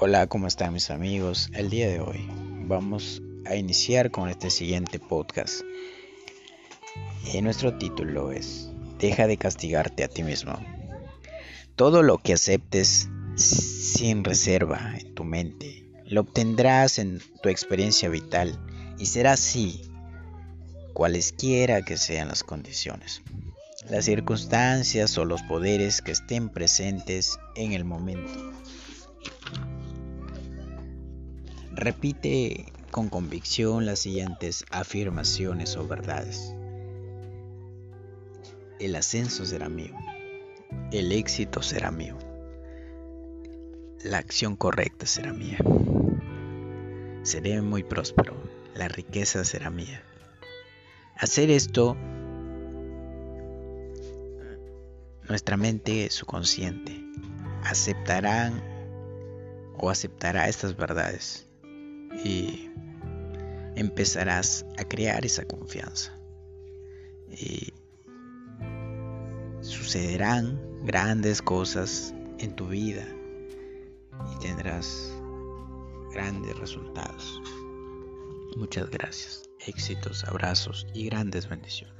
Hola, ¿cómo están mis amigos? El día de hoy vamos a iniciar con este siguiente podcast. Y nuestro título es Deja de castigarte a ti mismo. Todo lo que aceptes sin reserva en tu mente, lo obtendrás en tu experiencia vital y será así, cualesquiera que sean las condiciones, las circunstancias o los poderes que estén presentes en el momento. Repite con convicción las siguientes afirmaciones o verdades. El ascenso será mío. El éxito será mío. La acción correcta será mía. Seré muy próspero. La riqueza será mía. Hacer esto, nuestra mente subconsciente aceptarán o aceptará estas verdades y empezarás a crear esa confianza. Y sucederán grandes cosas en tu vida y tendrás grandes resultados. Muchas gracias, éxitos, abrazos y grandes bendiciones.